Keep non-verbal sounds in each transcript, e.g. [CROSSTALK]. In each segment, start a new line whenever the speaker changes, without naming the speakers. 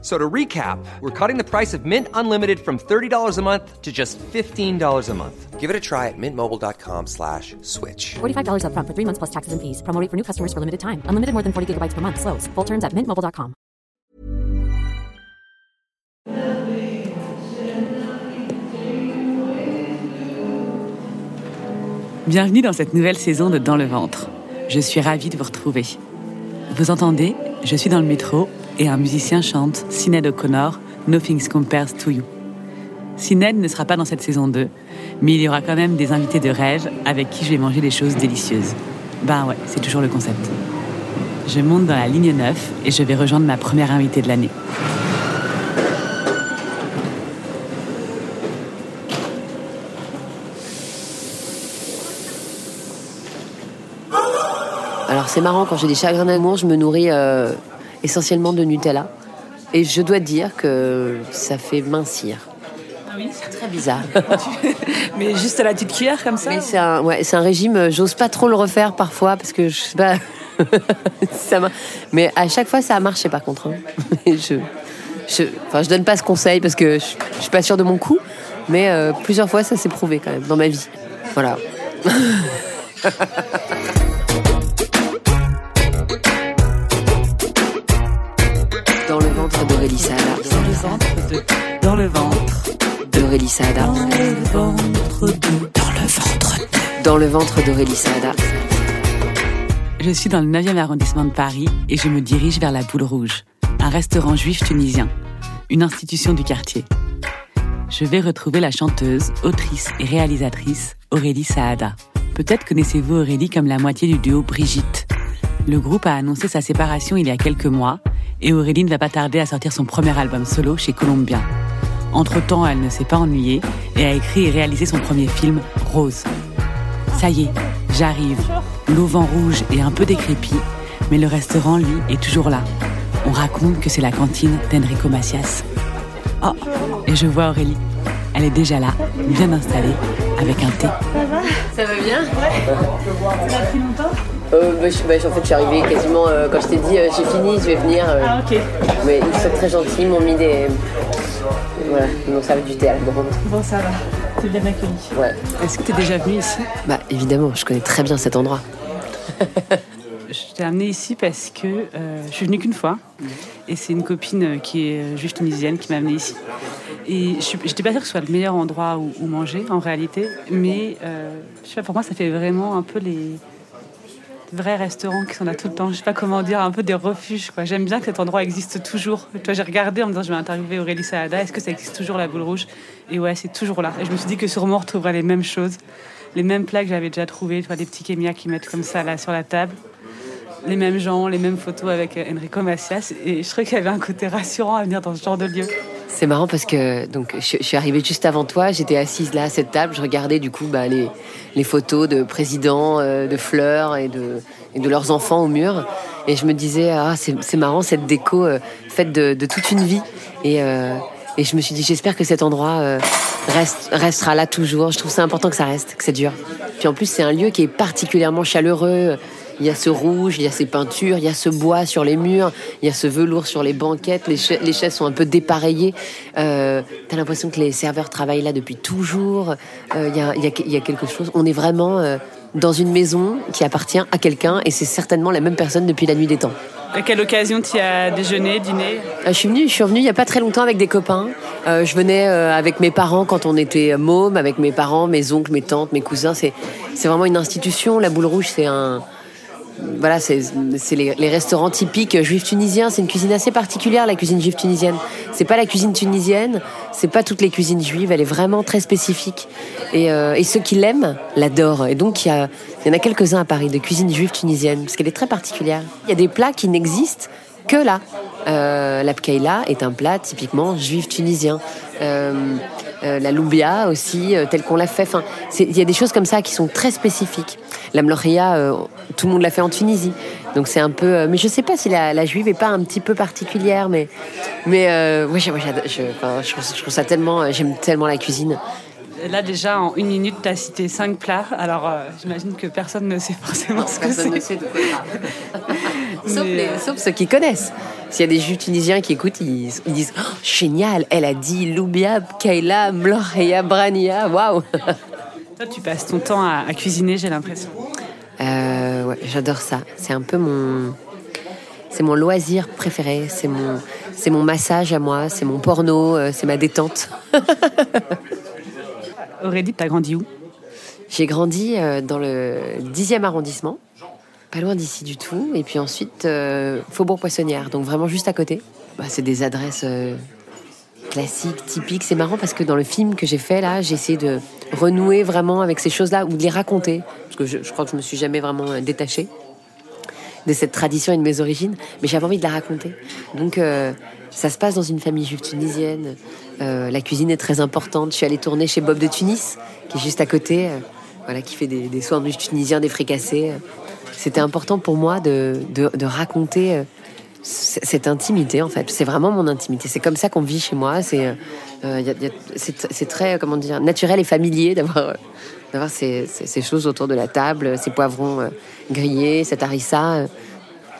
So to recap, we're cutting the price of Mint Unlimited from $30 a month to just $15 a month. Give it a try at mintmobile.com slash switch.
$45 upfront for three months plus taxes and fees. Promo rate for new customers for limited time. Unlimited more than 40 gigabytes per month. Slows. Full terms at mintmobile.com.
Bienvenue dans cette nouvelle saison de Dans le ventre. Je suis ravie de vous retrouver. Vous entendez Je suis dans le métro et un musicien chante Sinead O'Connor, Nothing Compares to You. Sinead ne sera pas dans cette saison 2, mais il y aura quand même des invités de rêve avec qui je vais manger des choses délicieuses. Ben ouais, c'est toujours le concept. Je monte dans la ligne 9 et je vais rejoindre ma première invitée de l'année.
Alors c'est marrant, quand j'ai des chagrins d'amour, je me nourris euh, essentiellement de Nutella. Et je dois dire que ça fait mincir.
Ah oui
C'est très bizarre. [LAUGHS]
Mais juste à la petite cuillère comme ça
Mais c'est un, ouais, c'est un régime, euh, j'ose pas trop le refaire parfois parce que je sais pas. [LAUGHS] ça m'a- Mais à chaque fois, ça a marché par contre. hein. [LAUGHS] Je, je, enfin, je donne pas ce conseil parce que je, je suis pas sûre de mon coup. Mais euh, plusieurs fois, ça s'est prouvé quand même dans ma vie. Voilà. Le ventre. D'Aurélie Saada.
Dans le ventre de... Dans le ventre de... Dans le ventre
d'Aurélie Saada.
Je suis dans le 9e arrondissement de Paris et je me dirige vers la Boule Rouge, un restaurant juif tunisien, une institution du quartier. Je vais retrouver la chanteuse, autrice et réalisatrice Aurélie Saada. Peut-être connaissez-vous Aurélie comme la moitié du duo Brigitte. Le groupe a annoncé sa séparation il y a quelques mois et Aurélie ne va pas tarder à sortir son premier album solo chez Columbia. Entre-temps, elle ne s'est pas ennuyée et a écrit et réalisé son premier film, Rose. Ça y est, j'arrive. L'auvent rouge est un peu décrépit, mais le restaurant, lui, est toujours là. On raconte que c'est la cantine d'Enrico Macias. Oh, et je vois Aurélie. Elle est déjà là, bien installée, avec un thé.
Ça va? Bien? Euh, bah, je, bah, En fait, je suis arrivée quasiment euh, quand je t'ai dit euh, j'ai fini, je vais venir. euh,
Ah, ok.
Mais ils sont très gentils, ils m'ont mis des. Voilà, ils m'ont servi du thé à la grande.
Bon, ça va. C'est bien accueilli.
Ouais.
Est-ce que tu es déjà venue ici?
Bah évidemment, je connais très bien cet endroit. [LAUGHS]
Je t'ai amenée ici parce que euh, je suis venue qu'une fois. Et c'est une copine euh, qui est euh, juive tunisienne qui m'a amenée ici. Et je j'étais pas sûre que ce soit le meilleur endroit où, où manger en réalité. Mais euh, je sais pas, pour moi, ça fait vraiment un peu les vrais restaurants qui sont là tout le temps. Je sais pas comment dire, un peu des refuges. quoi. J'aime bien que cet endroit existe toujours. Tu j'ai regardé en me disant je vais interviewer Aurélie Saada. Est-ce que ça existe toujours la boule rouge? Et ouais, c'est toujours là. Et je me suis dit que sûrement on retrouverait les mêmes choses, les mêmes plats que j'avais déjà trouvés. Tu vois, des petits kémias qui mettent comme ça là sur la table les mêmes gens, les mêmes photos avec Enrico Macias. Et je trouvais qu'il y avait un côté rassurant à venir dans ce genre de lieu.
C'est marrant parce que donc je, suis arrivée juste avant toi, j'étais assise là à cette table, je regardais du coup bah, les, les photos de présidents, euh, de fleurs et de, et de leurs enfants au mur. Et je me disais, ah, c'est c'est marrant cette déco euh, faite de, de toute une vie. Et, euh, et je me suis dit, j'espère que cet endroit euh, reste, restera là toujours. Je trouve ça important que ça reste, que ça dure. Puis en plus, c'est un lieu qui est particulièrement chaleureux. Il y a ce rouge, il y a ces peintures, il y a ce bois sur les murs, il y a ce velours sur les banquettes, les, cha- les chaises sont un peu dépareillées. Euh, T'as l'impression que les serveurs travaillent là depuis toujours. Euh, Il y, a, il y a- il y a quelque chose. On est vraiment euh, dans une maison qui appartient à quelqu'un et c'est certainement la même personne depuis la nuit des temps.
À quelle occasion tu as déjeuné, dîné?
Euh, Je suis venue, je suis revenue il y a pas très longtemps avec des copains. Euh, je venais euh, avec mes parents quand on était mômes, avec mes parents, mes oncles, mes tantes, mes cousins. C'est c'est vraiment une institution. La Boule Rouge, c'est un voilà, c'est les, restaurants typiques juifs tunisiens. C'est une cuisine assez particulière, la cuisine juive tunisienne. C'est pas la cuisine tunisienne, c'est pas toutes les cuisines juives. Elle est vraiment très spécifique. Et, euh, ceux qui l'aiment l'adorent. Et donc il y, y en a quelques-uns à Paris de cuisine juive tunisienne, parce qu'elle est très particulière. Il y a des plats qui n'existent que là. Euh, est un plat typiquement juif tunisien. Euh, la loubia aussi, telle qu'on l'a fait. Enfin, il y a des choses comme ça qui sont très spécifiques. La mloria, tout le monde l'a fait en Tunisie. Donc c'est un peu. mais je sais pas si la, juive est pas un petit peu particulière, mais mais ouais, je, je, je, trouve ça tellement. J'aime tellement la cuisine.
Là, déjà, en une minute, tu as cité cinq plats. Alors, euh, j'imagine que personne ne sait forcément ce que c'est. [LAUGHS]
sauf, sauf, ceux qui connaissent. S'il y a des juifs tunisiens qui écoutent, ils, disent oh, Génial, elle a dit Loubia, Kaila, Mloria, Brania, waouh [LAUGHS]
Toi, tu passes ton temps à, cuisiner, j'ai l'impression.
Euh, ouais, j'adore ça. C'est un peu mon. C'est mon loisir préféré. C'est mon, c'est mon massage à moi. C'est mon porno. Euh, c'est ma détente. [LAUGHS]
Aurélie, tu as grandi où?
J'ai grandi euh, dans le 10e arrondissement, pas loin d'ici du tout. Et puis ensuite, euh, Faubourg Poissonnière, donc vraiment juste à côté. Bah, c'est des adresses euh, classiques, typiques. C'est marrant parce que dans le film que j'ai fait là, j'ai essayé de renouer vraiment avec ces choses-là ou de les raconter. Parce que je, crois que je me suis jamais vraiment détachée de cette tradition et de mes origines, mais j'avais envie de la raconter. Donc ça se passe dans une famille juive tunisienne. Euh, la cuisine est très importante. Je suis allée tourner chez Bob de Tunis, qui est juste à côté, euh, voilà, qui fait des, des sandwichs tunisiens, des fricassés. C'était important pour moi de, de, raconter euh, cette intimité, en fait. C'est vraiment mon intimité. C'est comme ça qu'on vit chez moi. C'est très, comment dire, naturel et familier d'avoir d'avoir ces, ces, choses autour de la table, ces poivrons grillés, cette harissa,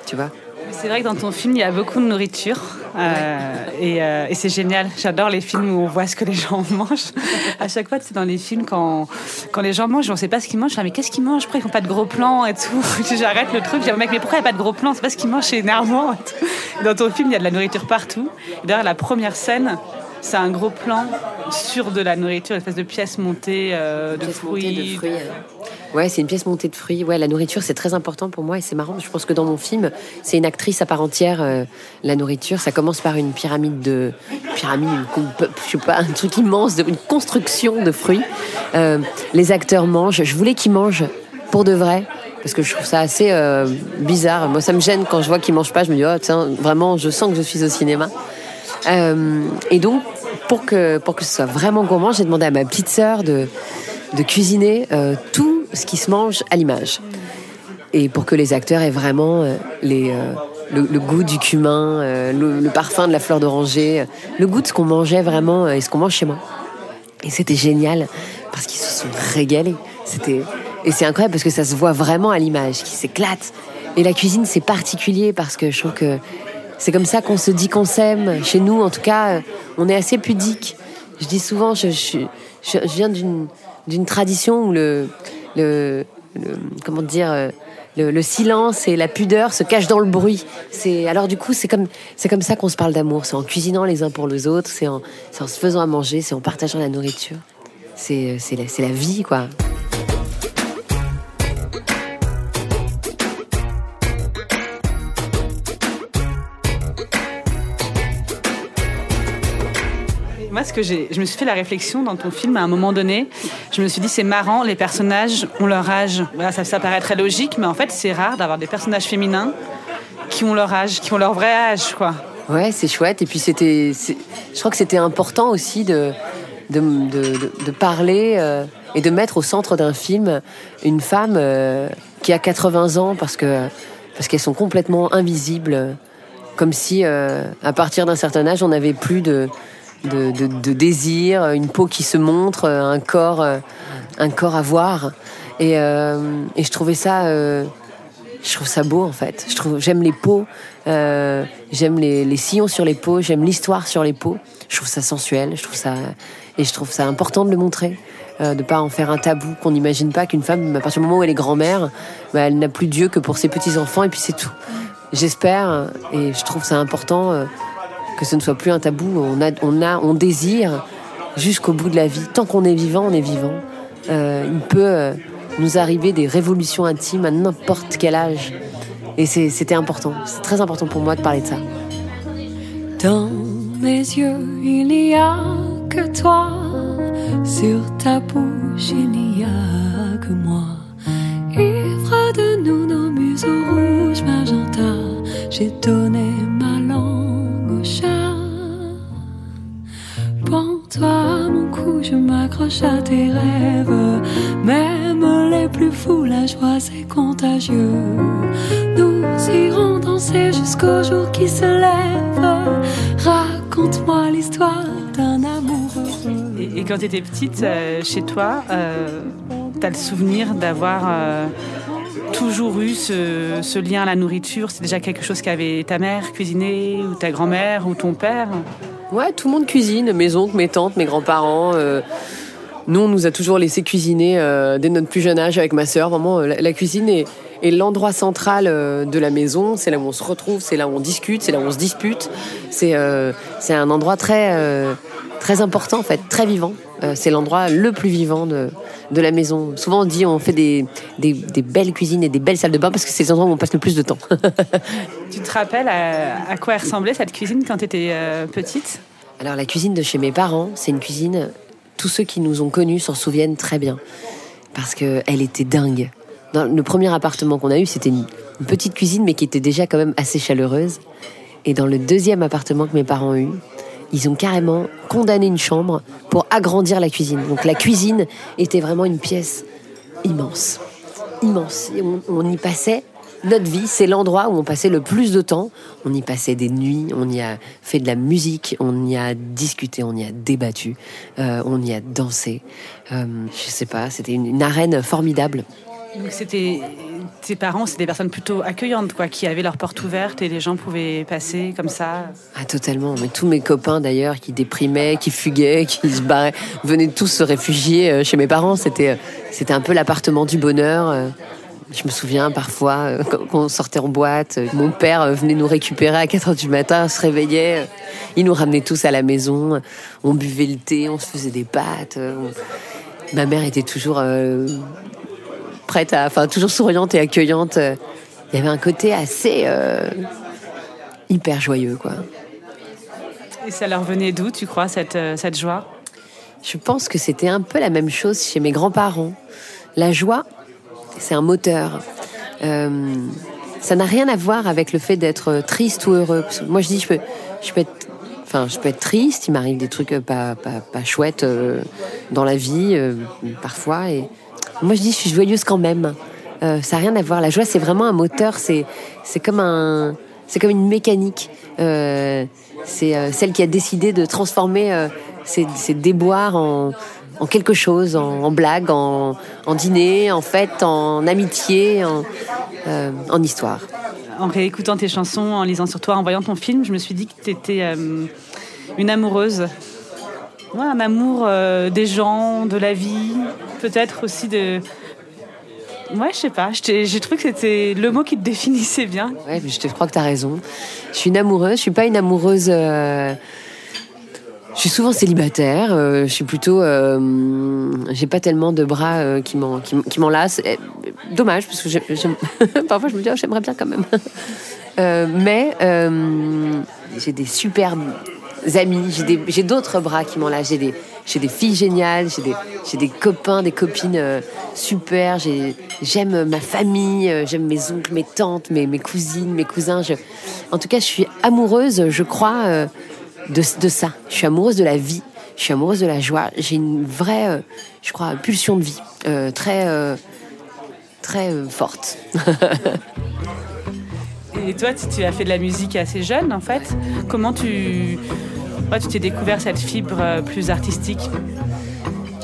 tu vois.
C'est vrai que dans ton film, il y a beaucoup de nourriture. Euh, euh, et, c'est génial. J'adore les films où on voit ce que les gens [LAUGHS] mangent. À chaque fois, c'est dans les films, quand, quand les gens mangent, on ne sait pas ce qu'ils mangent. mais qu'est-ce qu'ils mangent? Pourquoi ils font pas de gros plans et tout? [LAUGHS] J'arrête le truc. Je dis, mec, mais pourquoi il n'y a pas de gros plans? C'est pas ce qu'ils mangent, c'est énervant. Dans ton film, il y a de la nourriture partout. D'ailleurs, la première scène, c'est un gros plan sur de la nourriture, une espèce de pièce montée euh, de, fruits. de fruits.
Ouais, c'est une pièce montée de fruits. Ouais, la nourriture, c'est très important pour moi et c'est marrant. Je pense que dans mon film, c'est une actrice à part entière. Euh, la nourriture, ça commence par une pyramide de pyramide, je sais pas, un truc immense, une construction de fruits. Euh, les acteurs mangent. Je voulais qu'ils mangent pour de vrai parce que je trouve ça assez euh, bizarre. Moi, ça me gêne quand je vois qu'ils mangent pas. Je me dis, oh, tiens, vraiment, je sens que je suis au cinéma. et donc, pour que pour que ce soit vraiment gourmand, j'ai demandé à ma petite sœur de de cuisiner tout ce qui se mange à l'image. Et pour que les acteurs aient vraiment euh, les, euh, le, goût du cumin, euh, le, parfum de la fleur d'oranger, le goût de ce qu'on mangeait vraiment et ce qu'on mange chez moi. Et c'était génial parce qu'ils se sont régalés. C'était et c'est incroyable parce que ça se voit vraiment à l'image, qui s'éclate. Et la cuisine c'est particulier parce que je trouve que c'est comme ça qu'on se dit qu'on s'aime. Chez nous, en tout cas, on est assez pudique. Je dis souvent, je, je, je viens d'une d'une tradition où le le, comment dire euh, le, silence et la pudeur se cachent dans le bruit. C'est alors du coup c'est comme c'est comme ça qu'on se parle d'amour. C'est en cuisinant les uns pour les autres, c'est en, en se faisant à manger, c'est en partageant la nourriture. C'est la, la vie quoi.
Moi, que je me suis fait la réflexion dans ton film à un moment donné. Je me suis dit, c'est marrant, les personnages ont leur âge. ça, ça paraît très logique, mais en fait, c'est rare d'avoir des personnages féminins qui ont leur âge, qui ont leur vrai âge, quoi.
Ouais, c'est chouette. Et puis, c'était, je crois que c'était important aussi de, de, de, parler euh, et de mettre au centre d'un film une femme euh, qui a 80 ans parce que parce qu'elles sont complètement invisibles, comme si euh, à partir d'un certain âge, on n'avait plus de de, désir, une peau qui se montre, un corps, un corps à voir. Et, euh, je trouvais ça, euh, je trouve ça beau en fait. Je trouve, j'aime les peaux, euh, j'aime les, sillons sur les peaux, j'aime l'histoire sur les peaux. Je trouve ça sensuel, je trouve ça, et je trouve ça important de le montrer. de de pas en faire un tabou, qu'on n'imagine pas qu'une femme, à partir du moment où elle est grand-mère, bah, elle n'a plus Dieu que pour ses petits-enfants et puis c'est tout. J'espère, et je trouve ça important que ce ne soit plus un tabou. On a, on a, on désire jusqu'au bout de la vie. Tant qu'on est vivant, on est vivant. Euh, il peut euh, nous arriver des révolutions intimes à n'importe quel âge. Et c'était important. C'est très important pour moi de parler de ça.
Dans mes yeux, il n'y a que toi. Sur ta bouche, il n'y a que moi. Ivre de nous nos museaux rouges, magenta, j'ai donné toi mon cou je m'accroche à tes rêves. Même les plus fous, la joie c'est contagieux. Nous irons danser jusqu'au jour qui se lève. Raconte-moi l'histoire d'un amour
Et, quand tu étais petite, euh, chez toi, euh, tu as le souvenir d'avoir euh, toujours eu ce, lien à la nourriture? C'est déjà quelque chose qu'avait ta mère cuisiné, ou ta grand-mère, ou ton père?
Ouais, tout le monde cuisine, mes oncles, mes tantes, mes grands-parents. Euh, nous, on nous a toujours laissé cuisiner euh, dès notre plus jeune âge avec ma sœur. Vraiment, euh, la, cuisine est, l'endroit central de la maison. C'est là où on se retrouve, c'est là où on discute, c'est là où on se dispute. C'est un endroit très très important en fait, très vivant. c'est l'endroit le plus vivant de, de la maison. Souvent on dit on fait des, des, des, belles cuisines et des belles salles de bain parce que c'est les endroits où on passe le plus de temps. [LAUGHS]
tu te rappelles à, quoi ressemblait cette cuisine quand tu étais petite?
Alors la cuisine de chez mes parents, c'est une cuisine, tous ceux qui nous ont connus s'en souviennent très bien, parce qu'elle était dingue. Dans le premier appartement qu'on a eu, c'était une, petite cuisine, mais qui était déjà quand même assez chaleureuse. Et dans le deuxième appartement que mes parents ont eu, ils ont carrément condamné une chambre pour agrandir la cuisine. Donc la cuisine était vraiment une pièce immense, immense. on y passait notre vie, c'est l'endroit où on passait le plus de temps. On y passait des nuits, on y a fait de la musique, on y a discuté, on y a débattu, euh, on y a dansé. Euh, je sais pas, c'était une, arène formidable.
C'était tes parents, c'est des personnes plutôt accueillantes, quoi, qui avaient leurs portes ouvertes et les gens pouvaient passer comme ça.
Ah totalement. Mais tous mes copains d'ailleurs, qui déprimaient, qui fuguaient, qui se barraient, venaient tous se réfugier euh, chez mes parents. C'était, c'était un peu l'appartement du bonheur. Je me souviens parfois, euh, quand on sortait en boîte, euh, mon père euh, venait nous récupérer à 4 heures du matin, se réveillait, il nous ramenait tous à la maison, on buvait le thé, on se faisait des pâtes. Ma mère était toujours prête à, enfin, toujours souriante et accueillante. Il y avait un côté assez hyper joyeux, quoi.
Et ça leur venait d'où, tu crois, cette, cette joie?
Je pense que c'était un peu la même chose chez mes grands-parents. La joie, c'est un moteur. Euh, ça n'a rien à voir avec le fait d'être triste ou heureux. Moi, je dis, je peux, je peux être, enfin, je peux être triste. Il m'arrive des trucs pas, pas, pas chouettes euh, dans la vie euh, parfois. Et moi, je dis, je suis joyeuse quand même. ça n'a rien à voir. La joie, c'est vraiment un moteur. C'est, c'est comme un, c'est comme une mécanique. c'est celle qui a décidé de transformer ses, déboires en en quelque chose, en, blague, en, dîner, en fête, en amitié, en, euh, histoire.
En réécoutant tes chansons, en lisant sur toi, en voyant ton film, je me suis dit que tu étais euh, une amoureuse. Un amour euh, des gens, de la vie, peut-être aussi de. Ouais, je sais pas. J'ai trouvé que c'était le mot qui te définissait bien.
Ouais, je te crois que tu as raison. Je suis une amoureuse. Je suis pas une amoureuse je suis souvent célibataire. Euh, je suis plutôt, euh, j'ai pas tellement de bras euh, qui m'en qui, m'enlacent. Dommage parce que [LAUGHS] parfois je me dis oh, j'aimerais bien quand même. [LAUGHS] mais j'ai des superbes amis. J'ai d'autres bras qui m'enlacent. J'ai des des filles géniales. J'ai des des copains, des copines super. J'aime ma famille. J'aime mes oncles, mes tantes, mes mes cousines, mes cousins. En tout cas, je suis amoureuse. Je crois de, ça. Je suis amoureuse de la vie, je suis amoureuse de la joie. J'ai une vraie, euh, je crois, pulsion de vie, euh, très, euh, très forte. [LAUGHS]
Et toi, tu as fait de la musique assez jeune, en fait. Comment tu, tu t'es découvert cette fibre plus artistique?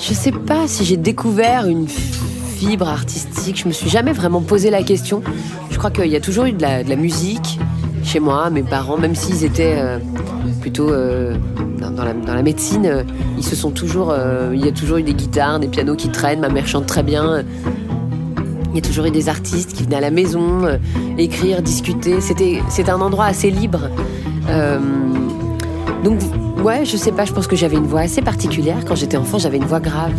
Je sais pas si j'ai découvert une fibre artistique. Je me suis jamais vraiment posé la question. Je crois qu'il y a toujours eu de la, musique chez moi, mes parents, même s'ils étaient plutôt euh, dans, la, médecine, euh, ils se sont toujours, euh, il y a toujours eu des guitares, des pianos qui traînent. Ma mère chante très bien. Il y a toujours eu des artistes qui venaient à la maison écrire, discuter. C'était, un endroit assez libre. donc ouais, je sais pas. Je pense que j'avais une voix assez particulière quand j'étais enfant. J'avais une voix grave.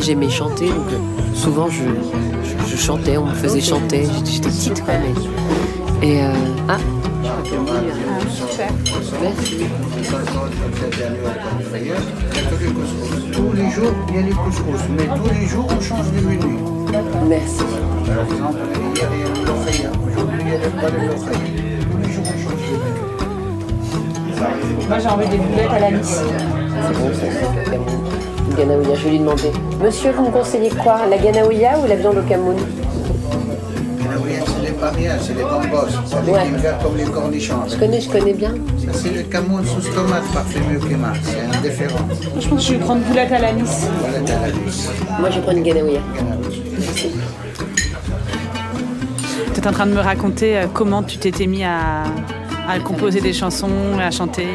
J'aimais chanter, donc souvent je, chantais, on me faisait chanter. J'étais petite quand même. Et ah.
Tous les jours, il y a les couscous, mais tous les jours, on change de menu.
Merci.
Par exemple, il y a les l'oreilla. Aujourd'hui, il y a le pas de Tous les jours, on change de menu.
Moi, j'ai envie des boulettes à la lisse.
C'est bon, ça. cette ganaouilla, je vais lui demander. Monsieur, vous me conseillez quoi? La ganaouilla ou la viande au Cameroun?
C'est les parias, c'est les bambos. Ça les
Ouais.
vert comme les cornichons.
Je connais, je connais bien.
Ça, c'est le Cameroun sous tomate parfumé au kéma. C'est indifférent.
Je pense que je vais prendre boulette à l'anis.
Voilà, t'as la luz.
Moi, je prends une ganaouilla.
Tu es en train de me raconter euh, comment tu t'étais mis à, à composer des chansons, à chanter.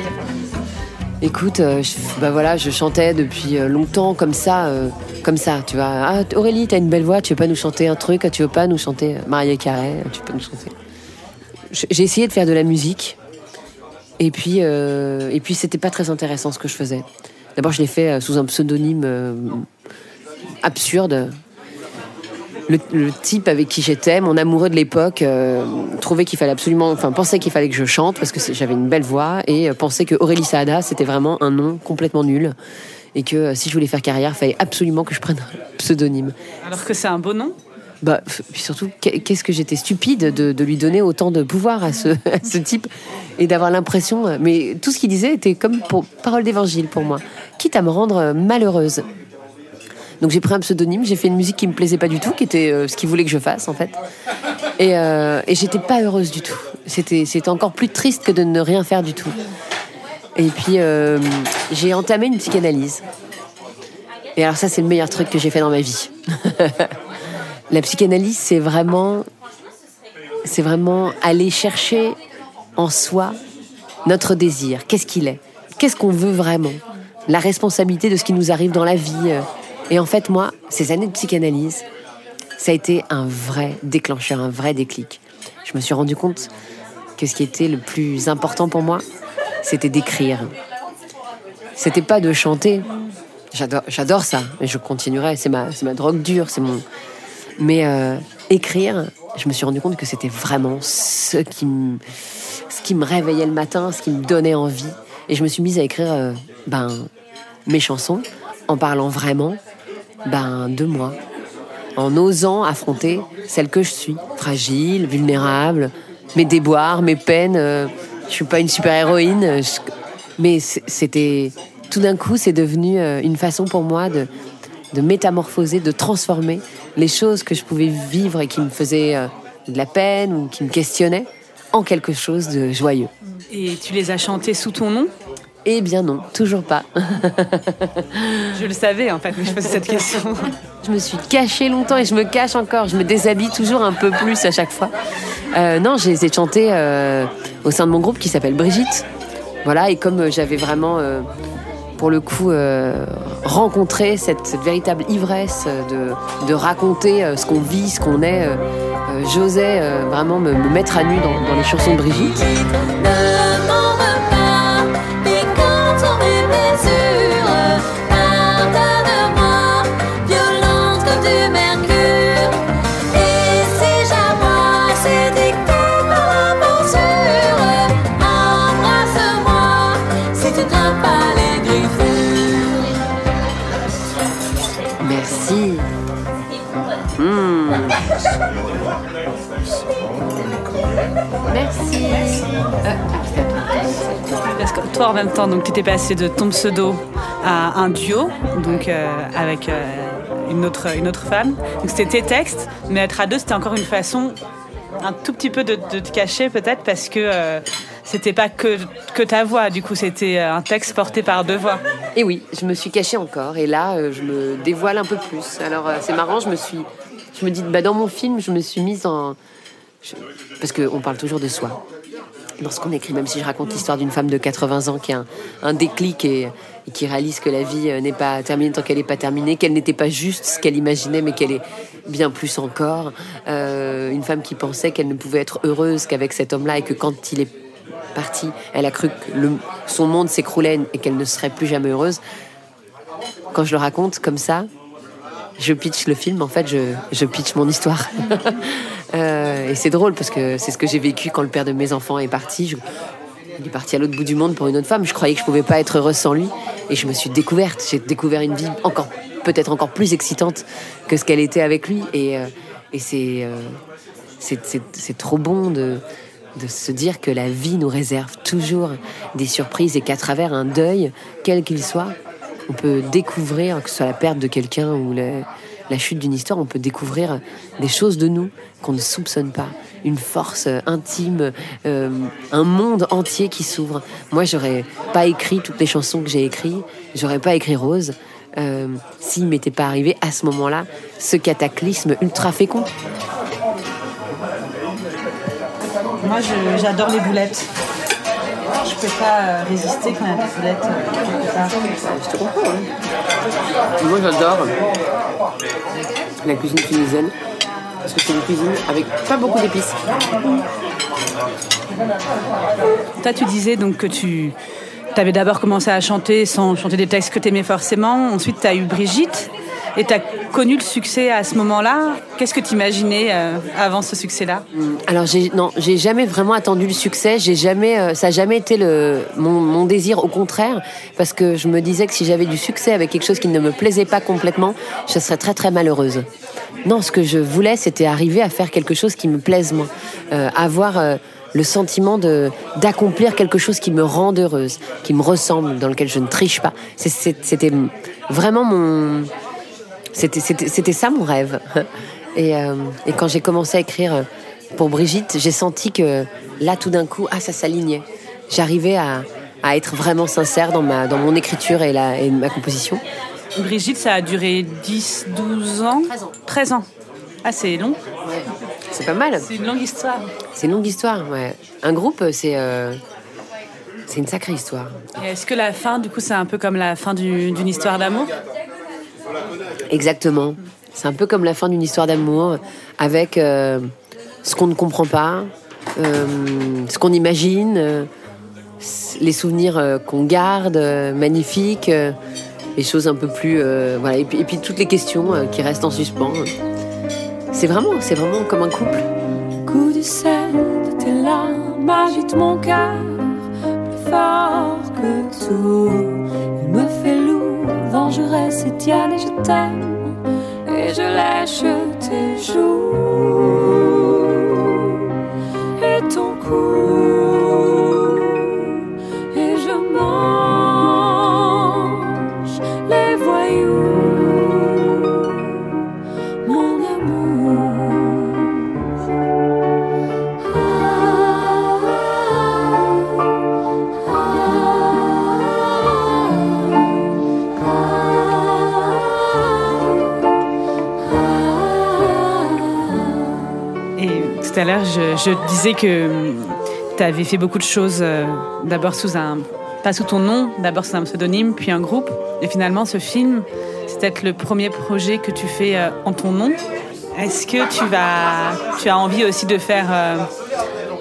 Écoute, euh, je, bah voilà, je chantais depuis euh, longtemps comme ça, euh, comme ça, tu vois. Ah, Aurélie, t'as une belle voix, tu veux pas nous chanter un truc Tu veux pas nous chanter euh, Mariah Carey Tu pas nous chanter J'ai essayé de faire de la musique, et puis, euh, et puis c'était pas très intéressant ce que je faisais. D'abord, je l'ai fait sous un pseudonyme absurde. Le, le type avec qui j'étais, mon amoureux de l'époque, euh, trouvait qu'il fallait absolument, enfin pensait qu'il fallait que je chante parce que j'avais une belle voix et euh, pensait que Aurélie Saada c'était vraiment un nom complètement nul et que euh, si je voulais faire carrière, il fallait absolument que je prenne un pseudonyme.
Alors que c'est un beau nom?
Bah, puis surtout, qu'est- qu'est-ce que j'étais stupide de, de lui donner autant de pouvoir à ce, [LAUGHS] à ce type et d'avoir l'impression. Mais tout ce qu'il disait était comme pour parole d'évangile pour moi, quitte à me rendre malheureuse. Donc j'ai pris un pseudonyme, j'ai fait une musique qui me plaisait pas du tout, qui était euh, ce qu'il voulait que je fasse en fait. Et, euh, et j'étais pas heureuse du tout. C'était c'était encore plus triste que de ne rien faire du tout. Et puis euh, j'ai entamé une psychanalyse. Et alors ça c'est le meilleur truc que j'ai fait dans ma vie. [LAUGHS] La psychanalyse, c'est vraiment, c'est vraiment aller chercher en soi notre désir. Qu'est-ce qu'il est? Qu'est-ce qu'on veut vraiment? La responsabilité de ce qui nous arrive dans la vie. Et en fait, moi, ces années de psychanalyse, ça a été un vrai déclencheur, un vrai déclic. Je me suis rendu compte que ce qui était le plus important pour moi, c'était d'écrire. C'était pas de chanter. J'adore, ça, et je continuerai. C'est ma, ma drogue dure, c'est mon, mais euh, écrire, je me suis rendu compte que c'était vraiment ce qui, me, ce qui me réveillait le matin, ce qui me donnait envie. Et je me suis mise à écrire euh, ben, mes chansons en parlant vraiment ben, de moi, en osant affronter celle que je suis, fragile, vulnérable, mes déboires, mes peines. euh, je suis pas une super héroïne, je- mais c'était tout d'un coup, c'est devenu euh, une façon pour moi de, de métamorphoser, de transformer les choses que je pouvais vivre et qui me faisaient euh, de la peine ou qui me questionnaient en quelque chose de joyeux.
Et tu les as chantées sous ton nom?
Eh bien non, toujours pas. [LAUGHS]
Je le savais en fait, mais je posais cette question. [LAUGHS]
Je me suis cachée longtemps et je me cache encore. Je me déshabille toujours un peu plus à chaque fois. Euh, non, je les ai chantées euh, au sein de mon groupe qui s'appelle Brigitte. Voilà, et comme euh, j'avais vraiment, euh, pour le coup, euh, rencontré cette, cette véritable ivresse de, de raconter euh, ce qu'on vit, ce qu'on est, j'osais euh, vraiment me, me mettre à nu dans, dans les chansons de Brigitte.
Parce que toi, en même temps, tu étais passé de ton pseudo à un duo, donc euh, avec euh, une autre une autre femme. Donc c'était tes textes, mais être à deux, c'était encore une façon un tout petit peu de, te cacher peut-être parce que euh, c'était pas que que ta voix. Du coup, c'était euh, un texte porté par deux voix.
Et oui, je me suis cachée encore. Et là, je me dévoile un peu plus. Alors, c'est marrant, je me suis. Je me dis, bah, dans mon film, je me suis mise en. Parce qu'on parle toujours de soi. Dans ce qu'on écrit, même si je raconte l'histoire d'une femme de 80 ans qui a un, déclic et, qui réalise que la vie euh, n'est pas terminée tant qu'elle n'est pas terminée, qu'elle n'était pas juste ce qu'elle imaginait, mais qu'elle est bien plus encore. Euh, une femme qui pensait qu'elle ne pouvait être heureuse qu'avec cet homme-là et que quand il est parti, elle a cru que son monde s'écroulait et qu'elle ne serait plus jamais heureuse. Quand je le raconte comme ça, je pitch le film, en fait, je, je pitch mon histoire. [LAUGHS] Euh, et c'est drôle parce que c'est ce que j'ai vécu quand le père de mes enfants est parti. Je- il est parti à l'autre bout du monde pour une autre femme. Je croyais que je pouvais pas être heureuse sans lui. Et je me suis découverte. J'ai découvert une vie encore, peut-être encore plus excitante que ce qu'elle était avec lui. Et, euh, et c'est, euh, c'est, c'est, c'est trop bon de, de se dire que la vie nous réserve toujours des surprises et qu'à travers un deuil, quel qu'il soit, on peut découvrir, que ce soit la perte de quelqu'un ou la, chute d'une histoire, on peut découvrir des choses de nous qu'on ne soupçonne pas, une force euh, intime, euh, un monde entier qui s'ouvre. Moi, j'aurais pas écrit toutes les chansons que j'ai écrites, j'aurais pas écrit Rose. Euh, s'il m'était pas arrivé à ce moment-là ce cataclysme ultra fécond.
Moi, j'adore les boulettes. Je peux pas euh, résister quand il y a des boulettes quelque part.
Je te comprends. hein. Moi, j'adore la cuisine tunisienne parce que c'est une cuisine avec pas beaucoup d'épices.
Toi, tu disais donc que tu avais d'abord commencé à chanter sans chanter des textes que tu aimais forcément. Ensuite, tu as eu Brigitte et tu as connu le succès à ce moment-là? Qu'est-ce que tu imaginais euh, avant ce succès-là?
Alors j'ai non, j'ai jamais vraiment attendu le succès. Jamais, euh, ça a jamais été le mon, désir. Au contraire, parce que je me disais que si j'avais du succès avec quelque chose qui ne me plaisait pas complètement, je serais très très malheureuse. Non, ce que je voulais, c'était arriver à faire quelque chose qui me plaise moi, Euh, avoir le sentiment de d'accomplir quelque chose qui me rende heureuse, qui me ressemble, dans lequel je ne triche pas. C'était vraiment mon c'était, ça mon rêve. [LAUGHS] Et, euh, et quand j'ai commencé à écrire euh, pour Brigitte, j'ai senti que là, tout d'un coup, ah, ça s'alignait. J'arrivais à, à être vraiment sincère dans, ma, dans mon écriture et, la, et ma composition.
Brigitte, ça a duré 10, 12 ans
13 ans.
13 ans. Ah, c'est long.
C'est pas mal.
C'est une longue histoire.
C'est une longue histoire. Ouais. Un groupe, c'est, euh, c'est une sacrée histoire.
Est-ce que la fin, du coup, c'est un peu comme la fin du- d'une histoire d'amour?
Exactement. C'est un peu comme la fin d'une histoire d'amour, avec euh, ce qu'on ne comprend pas, euh, ce qu'on imagine, euh, les souvenirs euh, qu'on garde, euh, magnifiques, euh, les choses un peu plus, euh, voilà, et puis, et puis toutes les questions euh, qui restent en suspens. C'est vraiment, c'est vraiment comme un couple.
Coup du sel de tes larmes agite mon cœur plus fort que tout. Vengeresse étienne et je t'aime et je lèche tes joues je,
disais que tu avais fait beaucoup de choses, euh, d'abord sous un. pas sous ton nom, d'abord sous un pseudonyme, puis un groupe. Et finalement, ce film, c'est peut-être le premier projet que tu fais euh, en ton nom. Est-ce que tu, vas, tu as envie aussi de faire euh,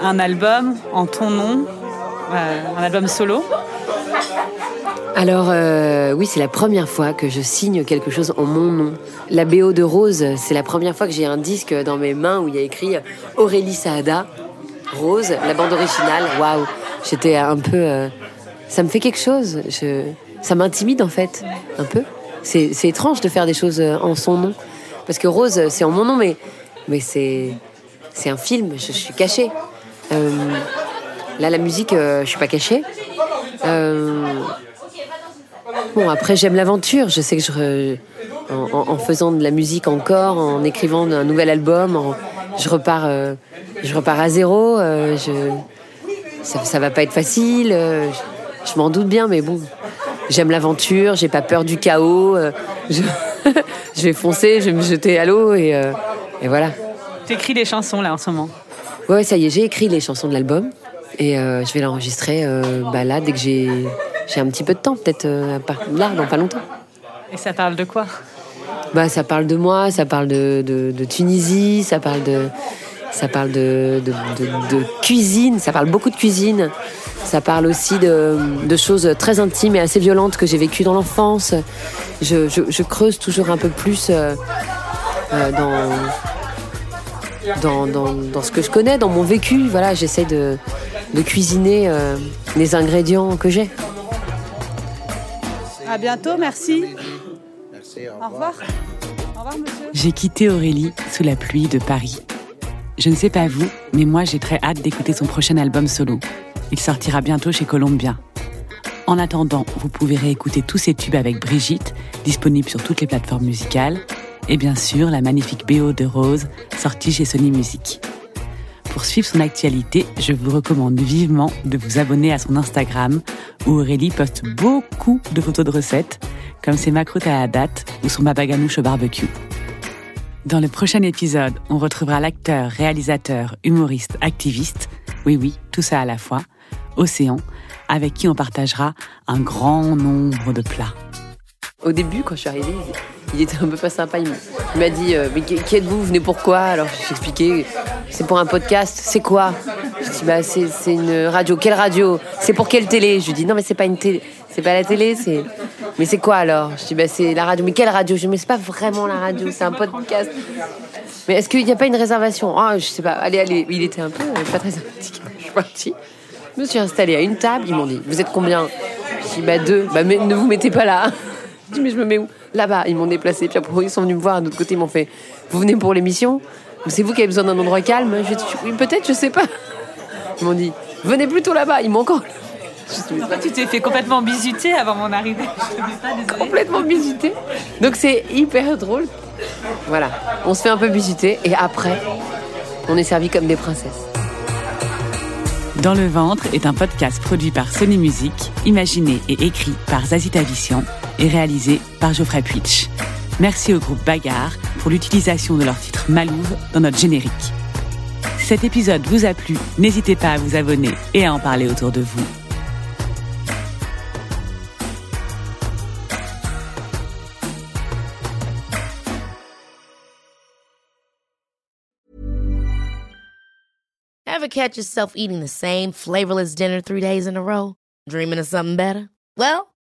un album en ton nom, un album solo?
Alors euh, oui, c'est la première fois que je signe quelque chose en mon nom. La BO de Rose, c'est la première fois que j'ai un disque dans mes mains où il y a écrit Aurélie Saada, Rose, la bande originale. Waouh, j'étais un peu, euh, ça me fait quelque chose. Ça m'intimide en fait, un peu. C'est c'est étrange de faire des choses euh, en son nom, parce que Rose, c'est en mon nom, mais mais c'est c'est un film. Je, suis cachée. Là, la musique, je suis pas cachée. Après, j'aime l'aventure. Je sais que je, en, en- en faisant de la musique encore, en écrivant un nouvel album, en- je repars, euh, je repars à zéro. euh, je, ça, ça va pas être facile. euh, je je m'en doute bien, mais bon, j'aime l'aventure. J'ai pas peur du chaos. je, [LAUGHS] je vais foncer, je vais me jeter à l'eau et, et voilà.
Tu écris des chansons là en ce moment?
Ouais, ça y est, j'ai écrit les chansons de l'album et je vais l'enregistrer bah, là dès que j'ai j'ai un petit peu de temps, peut-être euh, là dans pas longtemps.
Et ça parle de quoi?
Bah, ça parle de moi, ça parle de, de, de Tunisie, ça parle de, ça parle de, de, cuisine, ça parle beaucoup de cuisine. Ça parle aussi de, de choses très intimes et assez violentes que j'ai vécues dans l'enfance. Je, je, je creuse toujours un peu plus euh, euh, dans, dans, dans, dans ce que je connais, dans mon vécu. Voilà, j'essaie de, de cuisiner euh, les ingrédients que j'ai.
À bientôt, merci.
Merci, au
Au revoir. Au revoir, monsieur.
J'ai quitté Aurélie sous la pluie de Paris. Je ne sais pas vous, mais moi j'ai très hâte d'écouter son prochain album solo. Il sortira bientôt chez Columbia. En attendant, vous pouvez réécouter tous ces tubes avec Brigitte, disponibles sur toutes les plateformes musicales, et bien sûr la magnifique BO de Rose, sortie chez Sony Music. Pour suivre son actualité, je vous recommande vivement de vous abonner à son Instagram, où Aurélie poste beaucoup de photos de recettes, comme ses macroutes à la date ou son babaganouche au barbecue. Dans le prochain épisode, on retrouvera l'acteur, réalisateur, humoriste, activiste, oui oui, tout ça à la fois, Océan, avec qui on partagera un grand nombre de plats.
Au début, quand je suis arrivée, il était un peu pas sympa. Il m'a dit euh, Mais qui êtes-vous? Vous venez pourquoi Alors j'ai expliqué C'est pour un podcast. C'est quoi? Je dis Bah, c'est une radio. Quelle radio? C'est pour quelle télé? Je lui dis Non, mais c'est pas une télé. C'est pas la télé. Mais c'est quoi alors? Je dis Bah, c'est la radio. Mais quelle radio? Je dis Mais c'est pas vraiment la radio, c'est un podcast. Mais est-ce qu'il n'y a pas une réservation? Ah, je sais pas. Allez, allez. Il était un peu euh, pas très sympathique. [LAUGHS] Je suis partie. Je me suis installée à une table. Ils m'ont dit Vous êtes combien? Je dis Bah, deux. Bah, mais ne vous mettez pas là. Je dis, mais je me mets où Là-bas, ils m'ont déplacé. Puis après, ils sont venus me voir. De l'autre côté, ils m'ont fait Vous venez pour l'émission Ou c'est vous qui avez besoin d'un endroit calme Je dis, Oui, peut-être, je sais pas. Ils m'ont dit Venez plutôt là-bas. Ils m'ont encore mais
Tu t'es fait complètement bisuter avant mon arrivée. Je te dis pas, désolée.
complètement visité. Donc c'est hyper drôle. Voilà, on se fait un peu visiter et après, on est servi comme des princesses.
Dans le ventre est un podcast produit par Sony Music, imaginé et écrit par Zazie Tavissian et réalisé par Geoffrey Puitch. Merci au groupe Bagarre pour l'utilisation de leur titre Malouve dans notre générique. Si cet épisode vous a plu, n'hésitez pas à vous abonner et à en parler autour de vous.
Ever catch yourself eating the same flavorless dinner three days in a row? Dreaming of something better? Well,